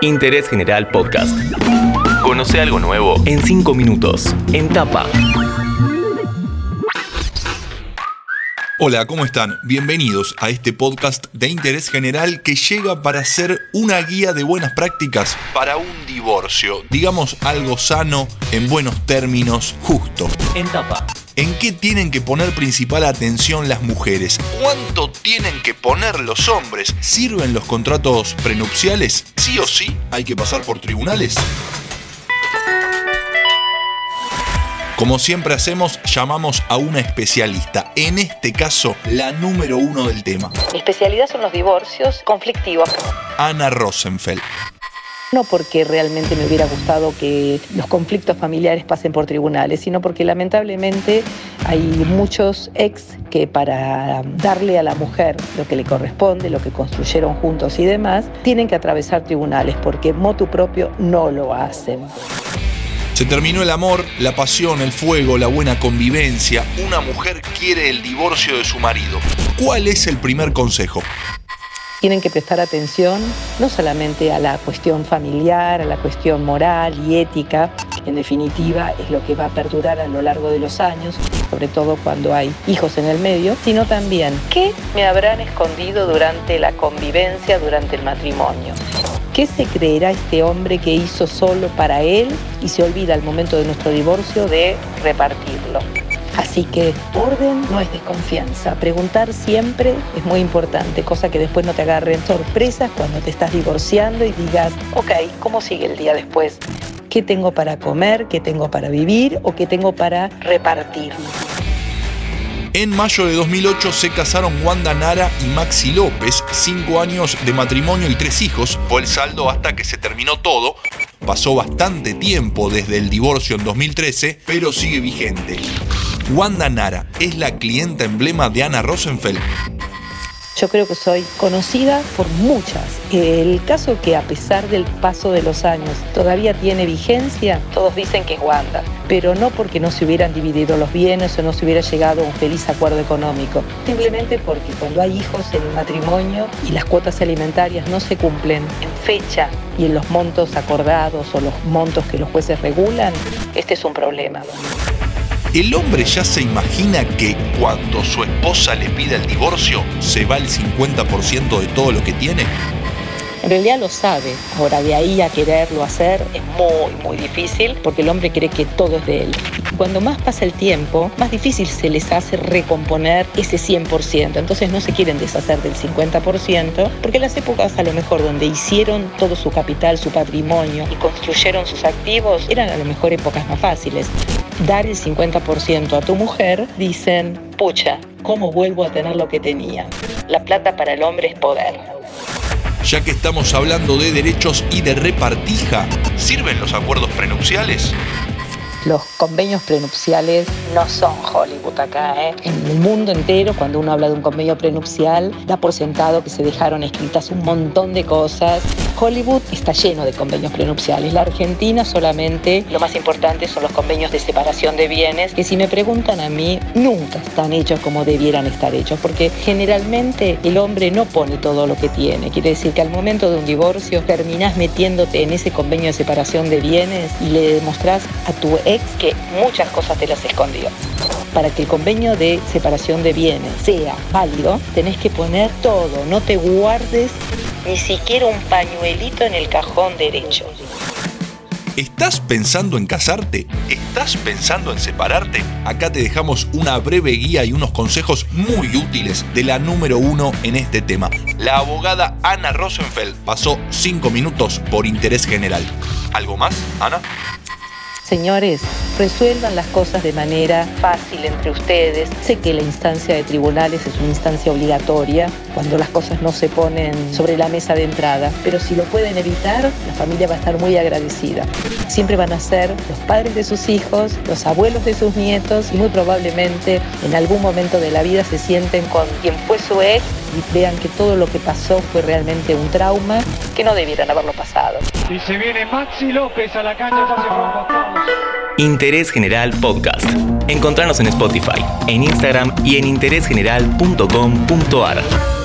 Interés General Podcast. Conoce algo nuevo en 5 minutos. En tapa. Hola, ¿cómo están? Bienvenidos a este podcast de interés general que llega para ser una guía de buenas prácticas para un divorcio. Digamos algo sano, en buenos términos, justo. En tapa. ¿En qué tienen que poner principal atención las mujeres? ¿Cuánto tienen que poner los hombres? ¿Sirven los contratos prenupciales? ¿Sí o sí hay que pasar por tribunales? Como siempre hacemos, llamamos a una especialista, en este caso la número uno del tema, Mi especialidad son los divorcios conflictivos. Ana Rosenfeld. No porque realmente me hubiera gustado que los conflictos familiares pasen por tribunales, sino porque lamentablemente hay muchos ex que para darle a la mujer lo que le corresponde, lo que construyeron juntos y demás, tienen que atravesar tribunales porque motu propio no lo hacen. Se terminó el amor, la pasión, el fuego, la buena convivencia. Una mujer quiere el divorcio de su marido. ¿Cuál es el primer consejo? Tienen que prestar atención no solamente a la cuestión familiar, a la cuestión moral y ética, que en definitiva es lo que va a perdurar a lo largo de los años, sobre todo cuando hay hijos en el medio, sino también qué me habrán escondido durante la convivencia, durante el matrimonio. ¿Qué se creerá este hombre que hizo solo para él y se olvida al momento de nuestro divorcio de repartirlo? Así que orden no es desconfianza. Preguntar siempre es muy importante, cosa que después no te agarren sorpresas cuando te estás divorciando y digas, ok, ¿cómo sigue el día después? ¿Qué tengo para comer? ¿Qué tengo para vivir? ¿O qué tengo para repartir? En mayo de 2008 se casaron Wanda Nara y Maxi López, cinco años de matrimonio y tres hijos. Fue el saldo hasta que se terminó todo. Pasó bastante tiempo desde el divorcio en 2013, pero sigue vigente. Wanda Nara es la clienta emblema de Ana Rosenfeld. Yo creo que soy conocida por muchas. El caso que a pesar del paso de los años todavía tiene vigencia, todos dicen que es Wanda, pero no porque no se hubieran dividido los bienes o no se hubiera llegado a un feliz acuerdo económico, simplemente porque cuando hay hijos en el matrimonio y las cuotas alimentarias no se cumplen en fecha y en los montos acordados o los montos que los jueces regulan, este es un problema. ¿El hombre ya se imagina que cuando su esposa le pida el divorcio se va el 50% de todo lo que tiene? En realidad lo sabe. Ahora, de ahí a quererlo hacer es muy, muy difícil porque el hombre cree que todo es de él. Cuando más pasa el tiempo, más difícil se les hace recomponer ese 100%. Entonces no se quieren deshacer del 50% porque las épocas a lo mejor donde hicieron todo su capital, su patrimonio y construyeron sus activos eran a lo mejor épocas más fáciles. Dar el 50% a tu mujer, dicen, pucha, ¿cómo vuelvo a tener lo que tenía? La plata para el hombre es poder. Ya que estamos hablando de derechos y de repartija, ¿sirven los acuerdos prenupciales? Los convenios prenupciales no son Hollywood ¿eh? En el mundo entero, cuando uno habla de un convenio prenupcial, da por sentado que se dejaron escritas un montón de cosas. Hollywood está lleno de convenios prenupciales. La Argentina solamente, lo más importante son los convenios de separación de bienes, que si me preguntan a mí, nunca están hechos como debieran estar hechos, porque generalmente el hombre no pone todo lo que tiene. Quiere decir que al momento de un divorcio terminás metiéndote en ese convenio de separación de bienes y le demostrás a tu ex que muchas cosas te las escondió. Para que el convenio de separación de bienes sea válido, tenés que poner todo, no te guardes ni siquiera un pañuelito en el cajón derecho. ¿Estás pensando en casarte? ¿Estás pensando en separarte? Acá te dejamos una breve guía y unos consejos muy útiles de la número uno en este tema. La abogada Ana Rosenfeld pasó cinco minutos por interés general. ¿Algo más, Ana? Señores, resuelvan las cosas de manera fácil entre ustedes. Sé que la instancia de tribunales es una instancia obligatoria cuando las cosas no se ponen sobre la mesa de entrada, pero si lo pueden evitar, la familia va a estar muy agradecida. Siempre van a ser los padres de sus hijos, los abuelos de sus nietos y muy probablemente en algún momento de la vida se sienten con quien fue su ex vean que todo lo que pasó fue realmente un trauma que no debieran haberlo pasado. Y se viene Maxi López a la cancha, ya se fue. Interés General Podcast. Encontrarnos en Spotify, en Instagram y en interésgeneral.com.ar.